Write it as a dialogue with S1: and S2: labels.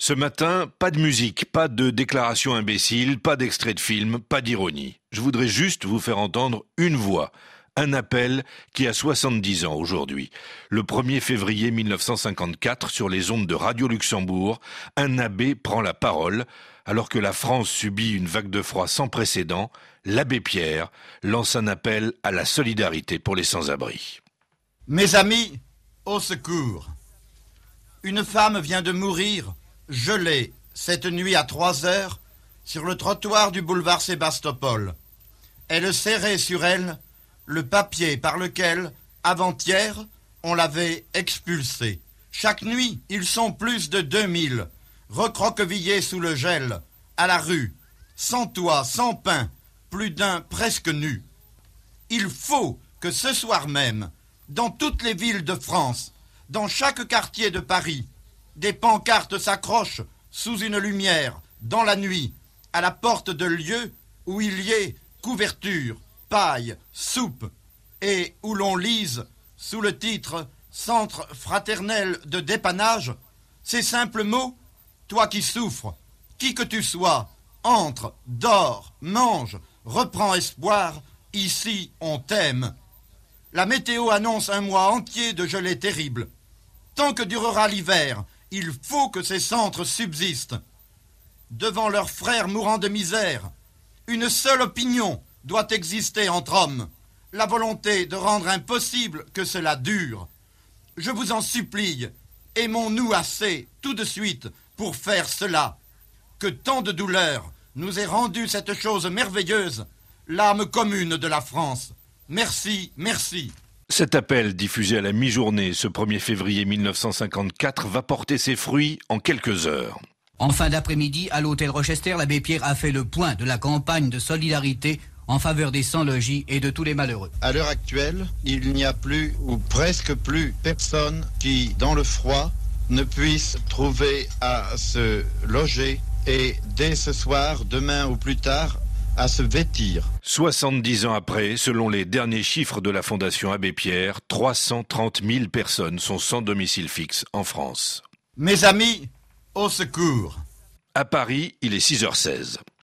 S1: Ce matin, pas de musique, pas de déclaration imbécile, pas d'extrait de film, pas d'ironie. Je voudrais juste vous faire entendre une voix, un appel qui a 70 ans aujourd'hui. Le 1er février 1954, sur les ondes de Radio Luxembourg, un abbé prend la parole. Alors que la France subit une vague de froid sans précédent, l'abbé Pierre lance un appel à la solidarité pour les sans-abri.
S2: Mes amis, au secours. Une femme vient de mourir gelé cette nuit à trois heures sur le trottoir du boulevard Sébastopol. Elle serrait sur elle le papier par lequel, avant-hier, on l'avait expulsée. Chaque nuit, ils sont plus de deux mille, recroquevillés sous le gel, à la rue, sans toit, sans pain, plus d'un presque nu. Il faut que ce soir même, dans toutes les villes de France, dans chaque quartier de Paris, des pancartes s'accrochent sous une lumière, dans la nuit, à la porte de lieux où il y ait couverture, paille, soupe, et où l'on lise, sous le titre Centre fraternel de dépannage, ces simples mots Toi qui souffres, qui que tu sois, entre, dors, mange, reprends espoir, ici on t'aime. La météo annonce un mois entier de gelée terrible. Tant que durera l'hiver, il faut que ces centres subsistent. Devant leurs frères mourant de misère, une seule opinion doit exister entre hommes, la volonté de rendre impossible que cela dure. Je vous en supplie, aimons-nous assez tout de suite pour faire cela. Que tant de douleurs nous ait rendu cette chose merveilleuse, l'âme commune de la France. Merci, merci.
S1: Cet appel, diffusé à la mi-journée ce 1er février 1954, va porter ses fruits en quelques heures.
S3: En fin d'après-midi, à l'hôtel Rochester, l'abbé Pierre a fait le point de la campagne de solidarité en faveur des sans-logis et de tous les malheureux.
S4: À l'heure actuelle, il n'y a plus ou presque plus personne qui, dans le froid, ne puisse trouver à se loger et dès ce soir, demain ou plus tard, à se vêtir.
S1: 70 ans après, selon les derniers chiffres de la Fondation Abbé Pierre, 330 000 personnes sont sans domicile fixe en France.
S2: Mes amis, au secours.
S1: À Paris, il est 6h16.